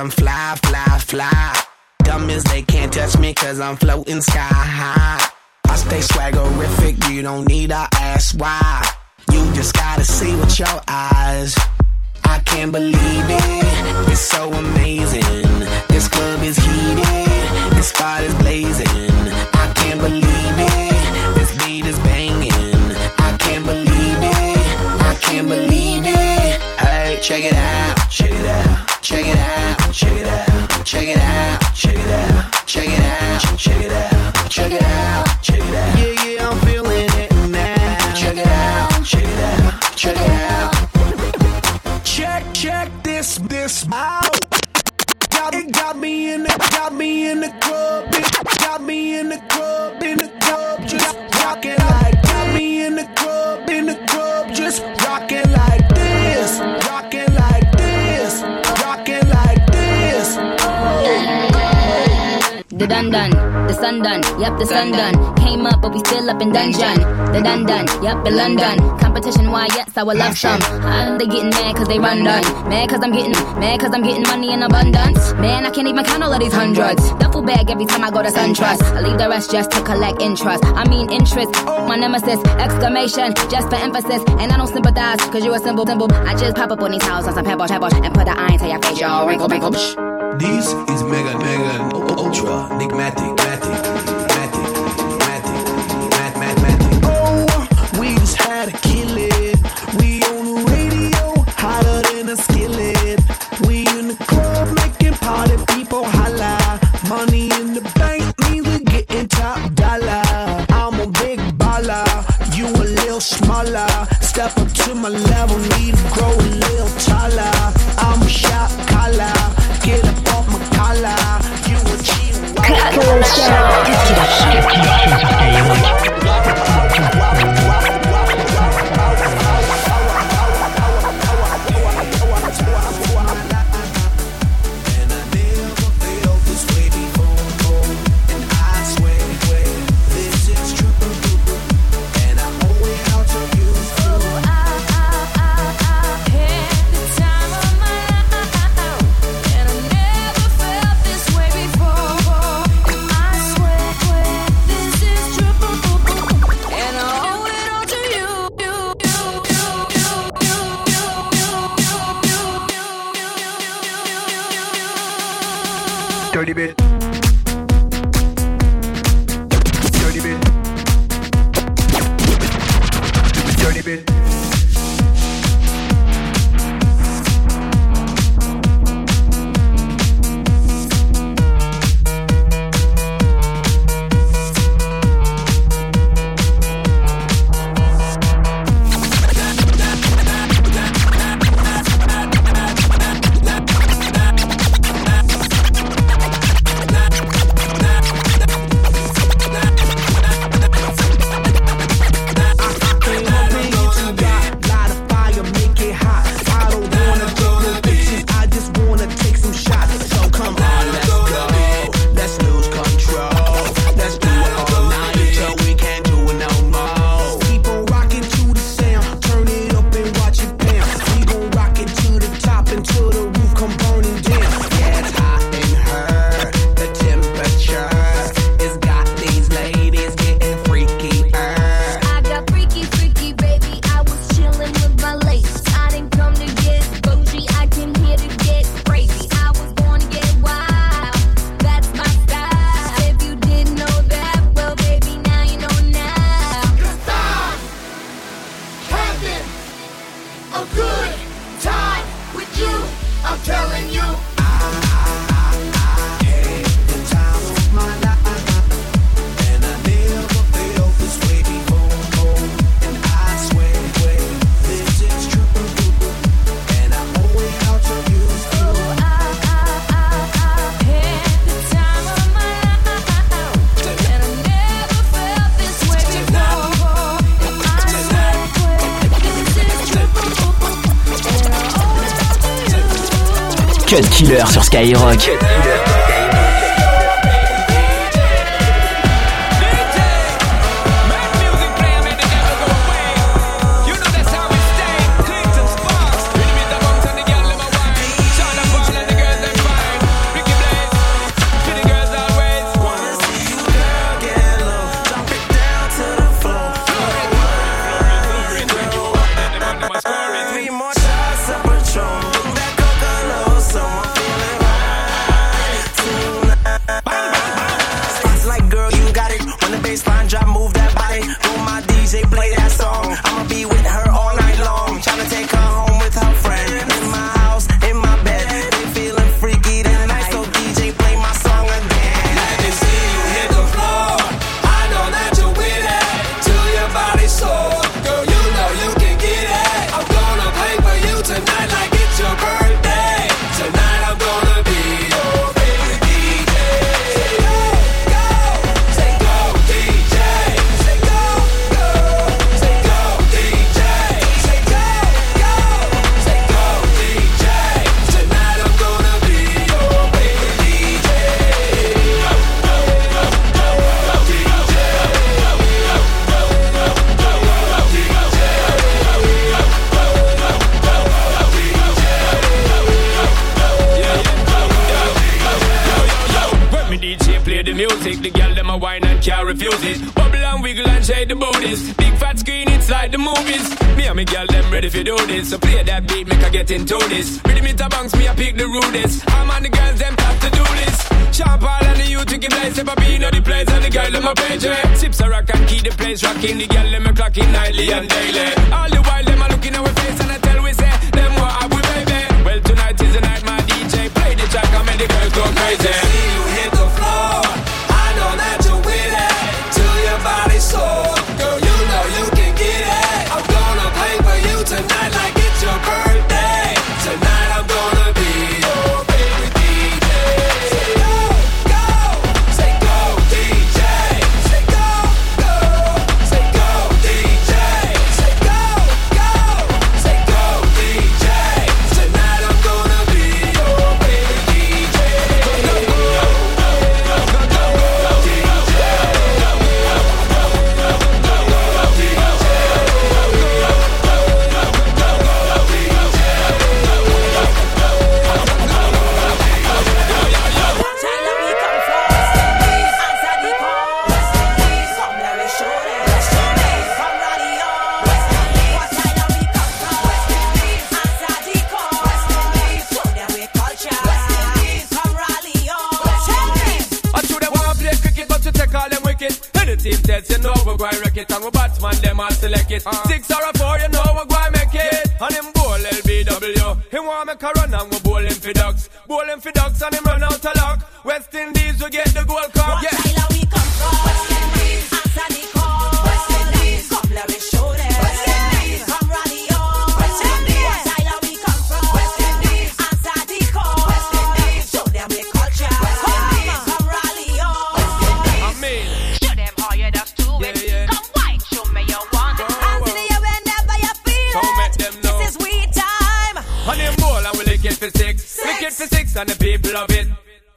I'm fly, fly, fly. Dumb as they can't touch me cause I'm floating sky high. I stay swaggerific, you don't need to ask why. You just gotta see with your eyes. I can't believe it, it's so amazing. This club is heated, this spot is blazing. I can't believe it, this beat is banging. I can't believe it, I can't believe it. Hey, check it out, check it out, check it out. Check it out. Check, check this, this out. Got, it got me in the, got me in the club. It got me in the club, in the club, just rocking like. Got me in the club, in the club, just rocking like this, Rocking like this, Rocking like this. Oh. The dun dun. The sun done, yep, the sun done. Came up, but we still up in dungeon. The done done. Yep, in London. Competition, why, yes, I would love some. Uh, they getting mad cause they run done. Mad cause I'm getting, mad cause I'm getting money in abundance. Man, I can't even count all of these hundreds. Duffel bag every time I go to SunTrust. I leave the rest just to collect interest. I mean interest, my nemesis, exclamation, just for emphasis. And I don't sympathize cause you a simple, simple. I just pop up on these houses on some pebble, pebble, and put the iron to your face, yo. Wrinkle, wrinkle, psh. This is Mega, Mega, Ultra, Enigmatic, gotta Dirty Killer sur Skyrock. like the movies. Me and me girl, them ready for do this. So play that beat, make I get into this. Rhythm it banks, me I pick the rudest. I'm on the girls, them top to do this. Sharp all and the youth to give place If I be not the place and the girl, them a page. Sips a rock and keep the place rocking. The girl, them a clocking nightly and daily. All Sing with bad man, them all select it. Ah. Sing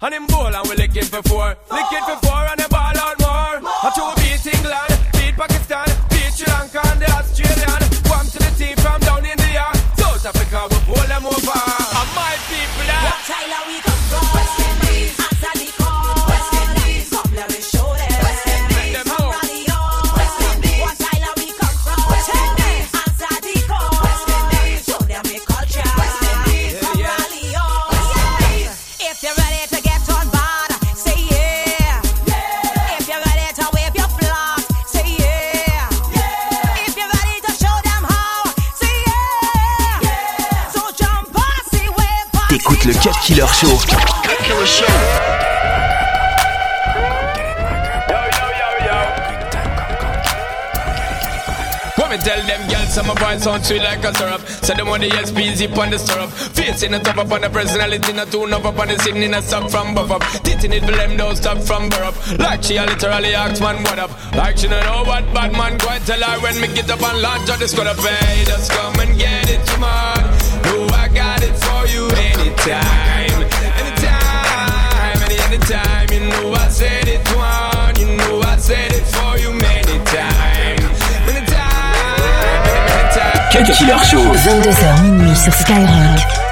And him Cut Killer. sound sweet like a syrup. Say them want the SP zip on the syrup. Facing the top up on the personality, not enough up on the scene in a suck from buff up. Titting it for them, don't stop from burp. Like she a literally asked man what up. Like she don't know what bad man quite tell her when me get up and launch on the squad up. Hey, just come and get it, come on. I got it for you anytime, anytime, any. You know I said you know I said Killer Show, 22h minuit sur Skyrock.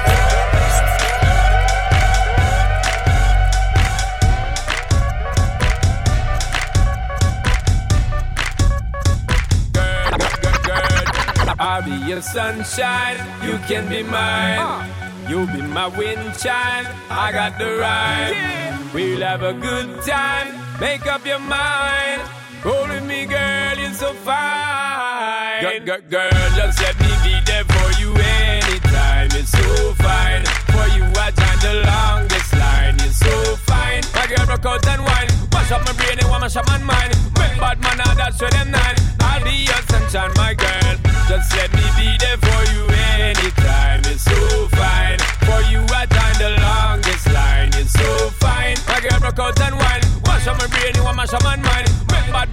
Sunshine, you can be mine. Uh. You'll be my wind chime, I got the rhyme. We'll have a good time, make up your mind. Roll with me, girl, you're so fine. Girl, girl, girl, just let me be there for you anytime. You're so fine. For you, I time the longest line. You're so fine. My girl, broke out and wine. Mash up my brain and mash up my mind. Make bad man, I that's for them nine. I'll be your sunshine, my girl. Just let me be there for you anytime. You're so fine. For you, I time the longest line. You're so fine. My girl, broke out and wine. Mash up my brain and mash up my mind. Make bad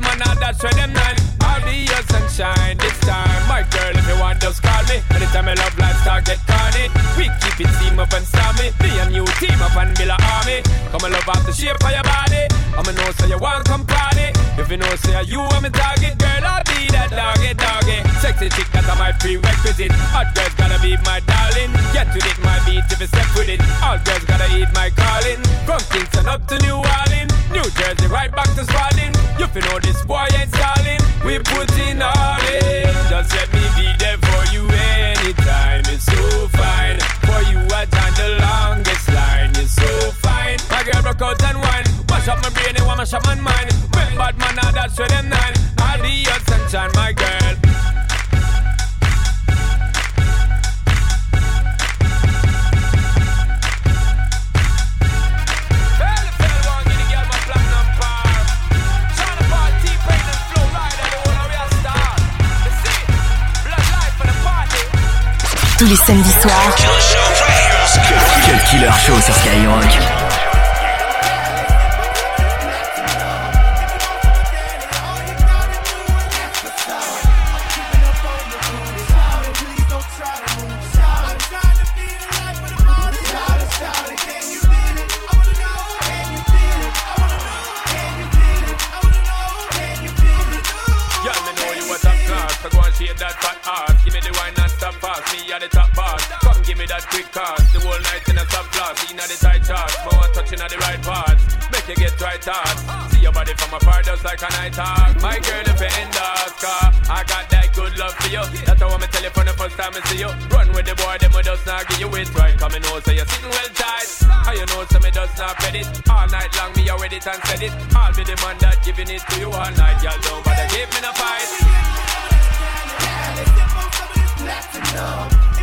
you I'm a target, girl, I'll be that doggy doggy. Sexy chick that's my prerequisite. Hot girls gotta be my darling. Get to it, my beat if you step with it. All girls gotta eat my calling. From Kingston up to New Orleans, New Jersey right back to Spalding. You feel know this boy ain't stalling. We put in all in. Just let me be there for you anytime. It's so fine. For you, I time the longest line. You're so fine. My girl broke out and wine. Mash up my brain and mash up my mind. Bad man, now that's for them nine. I'll be your sunshine, my girl. Tous les samedis soirs, Cut Killer Show sur Skyrock. Come give me that quick cast. The whole night in a top class. Inna the tight chart. More touching at the right parts. Make you get right hard. See your body from afar just like a night hawk. My girl, if you end us, car. I got that good love for you. That's how I'm tell you from the first time I see you. Run with the boy, them will just not give you it right. Come and know, so you're sitting well tight. How you know, so me just not bet it. All night long, me already and said it. I'll be the man that giving it to you all night. Y'all don't bother give me no fight. Nelly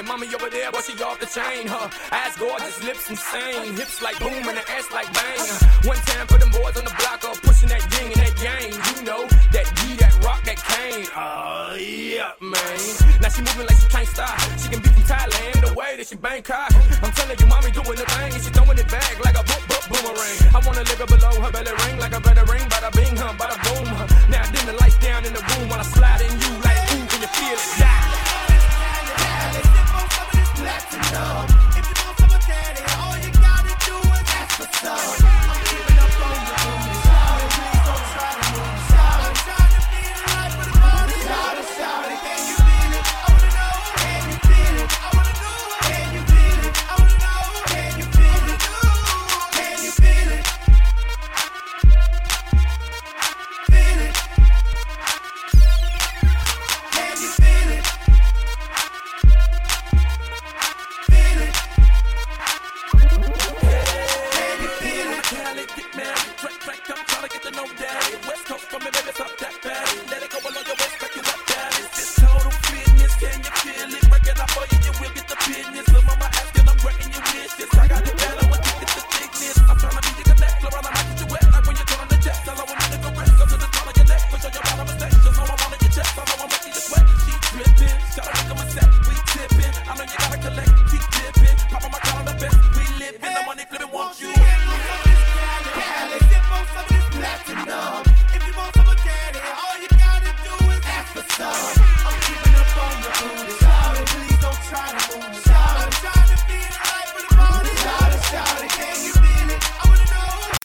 And mommy over there, but she off the chain Her ass gorgeous, lips insane Hips like boom and the ass like bang One time for them boys on the block up Pushing that ding and that yang. You know, that D, that rock, that cane. Oh, yeah, man. Now she moving like she can't stop. She can be from Thailand, the way that she Bangkok I'm telling you, mommy doing the thing And she throwing it back like a boop, boop, boomerang. I wanna live her below her belly ring Like a better ring, bada bing, huh, bada boom huh.